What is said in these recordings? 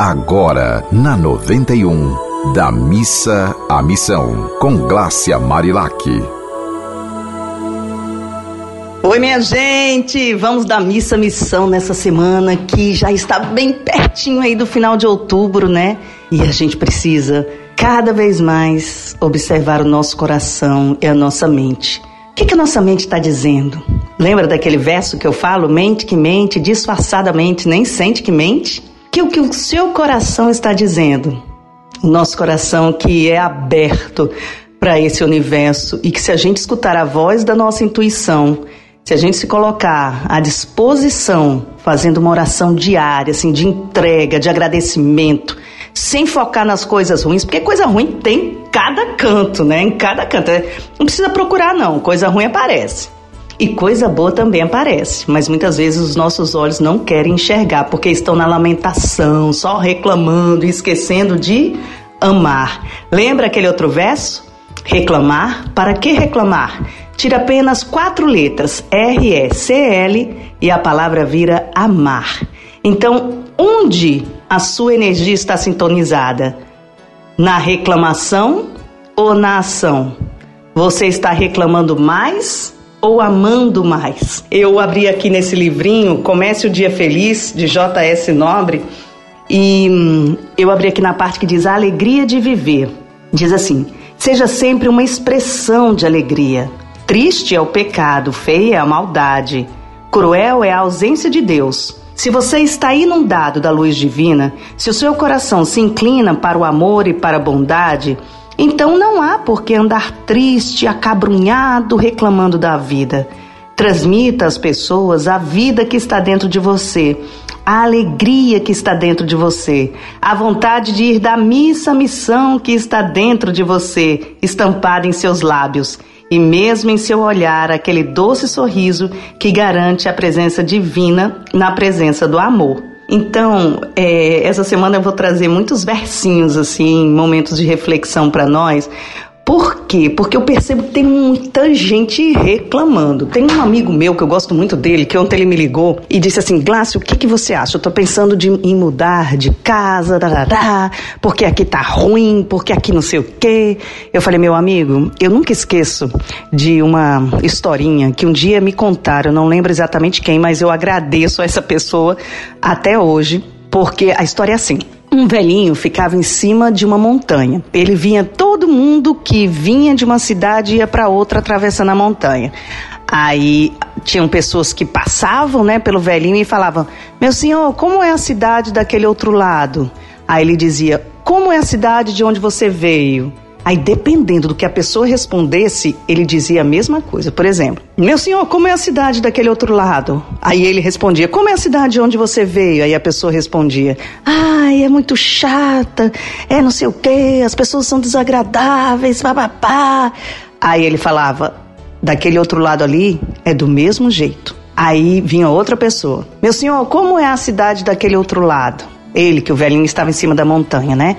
agora na 91, da missa à missão, com Glácia Marilac. Oi, minha gente! Vamos da missa à missão nessa semana que já está bem pertinho aí do final de outubro, né? E a gente precisa cada vez mais observar o nosso coração e a nossa mente. O que, que a nossa mente está dizendo? Lembra daquele verso que eu falo? Mente que mente, disfarçadamente, nem sente que mente? Que o que o seu coração está dizendo? O nosso coração que é aberto para esse universo e que se a gente escutar a voz da nossa intuição, se a gente se colocar à disposição, fazendo uma oração diária, assim, de entrega, de agradecimento, sem focar nas coisas ruins, porque coisa ruim tem em cada canto, né? Em cada canto. É, não precisa procurar, não. Coisa ruim aparece. E coisa boa também aparece, mas muitas vezes os nossos olhos não querem enxergar porque estão na lamentação, só reclamando e esquecendo de amar. Lembra aquele outro verso? Reclamar? Para que reclamar? Tira apenas quatro letras, R, E, C, L, e a palavra vira amar. Então, onde a sua energia está sintonizada? Na reclamação ou na ação? Você está reclamando mais ou amando mais? Eu abri aqui nesse livrinho, Comece o Dia Feliz, de J.S. Nobre, e hum, eu abri aqui na parte que diz a alegria de viver. Diz assim: seja sempre uma expressão de alegria. Triste é o pecado, feia é a maldade, cruel é a ausência de Deus. Se você está inundado da luz divina, se o seu coração se inclina para o amor e para a bondade, então não há por que andar triste, acabrunhado, reclamando da vida. Transmita às pessoas a vida que está dentro de você, a alegria que está dentro de você, a vontade de ir da missa à missão que está dentro de você, estampada em seus lábios, e mesmo em seu olhar aquele doce sorriso que garante a presença divina na presença do amor. Então, é, essa semana eu vou trazer muitos versinhos, assim, momentos de reflexão para nós, por quê? Porque eu percebo que tem muita gente reclamando. Tem um amigo meu que eu gosto muito dele, que ontem ele me ligou e disse assim: Glácio, o que, que você acha? Eu tô pensando de, em mudar de casa, darará, porque aqui tá ruim, porque aqui não sei o quê. Eu falei, meu amigo, eu nunca esqueço de uma historinha que um dia me contaram, não lembro exatamente quem, mas eu agradeço a essa pessoa até hoje, porque a história é assim um velhinho ficava em cima de uma montanha. Ele vinha todo mundo que vinha de uma cidade ia para outra atravessando a montanha. Aí tinham pessoas que passavam, né, pelo velhinho e falavam: "Meu senhor, como é a cidade daquele outro lado?" Aí ele dizia: "Como é a cidade de onde você veio?" Aí, dependendo do que a pessoa respondesse, ele dizia a mesma coisa. Por exemplo, meu senhor, como é a cidade daquele outro lado? Aí ele respondia, como é a cidade onde você veio? Aí a pessoa respondia, ai, é muito chata, é não sei o quê, as pessoas são desagradáveis, papapá. Aí ele falava, daquele outro lado ali é do mesmo jeito. Aí vinha outra pessoa, meu senhor, como é a cidade daquele outro lado? Ele, que o velhinho estava em cima da montanha, né?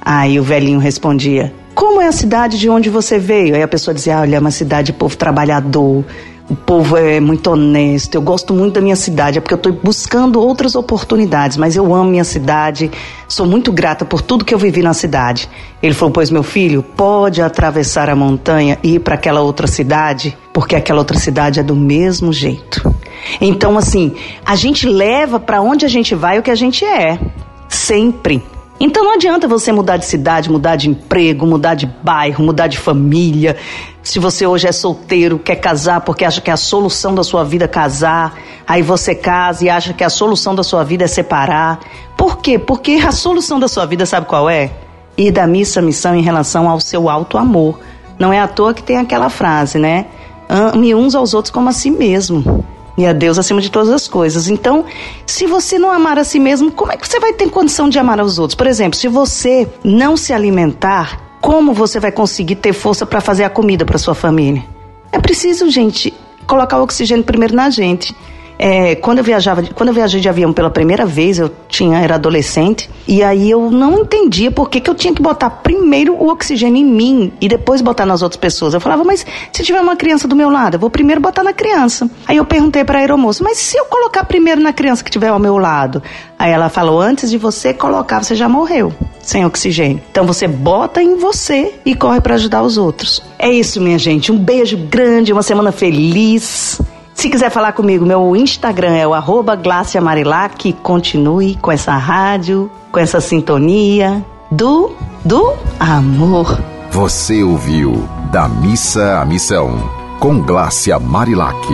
Aí o velhinho respondia, como é a cidade de onde você veio? Aí a pessoa dizia: Olha, é uma cidade de povo trabalhador, o povo é muito honesto, eu gosto muito da minha cidade, é porque eu estou buscando outras oportunidades, mas eu amo minha cidade, sou muito grata por tudo que eu vivi na cidade. Ele falou: Pois meu filho, pode atravessar a montanha e ir para aquela outra cidade, porque aquela outra cidade é do mesmo jeito. Então, assim, a gente leva para onde a gente vai o que a gente é, sempre. Então não adianta você mudar de cidade, mudar de emprego, mudar de bairro, mudar de família. Se você hoje é solteiro, quer casar porque acha que a solução da sua vida é casar, aí você casa e acha que a solução da sua vida é separar. Por quê? Porque a solução da sua vida sabe qual é? Ir da missa missão em relação ao seu alto amor. Não é à toa que tem aquela frase, né? Ame uns aos outros como a si mesmo e a Deus acima de todas as coisas. Então, se você não amar a si mesmo, como é que você vai ter condição de amar aos outros? Por exemplo, se você não se alimentar, como você vai conseguir ter força para fazer a comida para sua família? É preciso, gente, colocar o oxigênio primeiro na gente. É, quando eu viajava, quando eu viajei de avião pela primeira vez, eu tinha era adolescente e aí eu não entendia por que, que eu tinha que botar primeiro o oxigênio em mim e depois botar nas outras pessoas. Eu falava, mas se tiver uma criança do meu lado, eu vou primeiro botar na criança. Aí eu perguntei para a aeromoça, mas se eu colocar primeiro na criança que tiver ao meu lado? Aí ela falou, antes de você colocar, você já morreu sem oxigênio. Então você bota em você e corre para ajudar os outros. É isso, minha gente. Um beijo grande, uma semana feliz. Se quiser falar comigo, meu Instagram é o arroba Marilac. Continue com essa rádio, com essa sintonia do, do amor. Você ouviu Da Missa à Missão, com Glácia Marilac.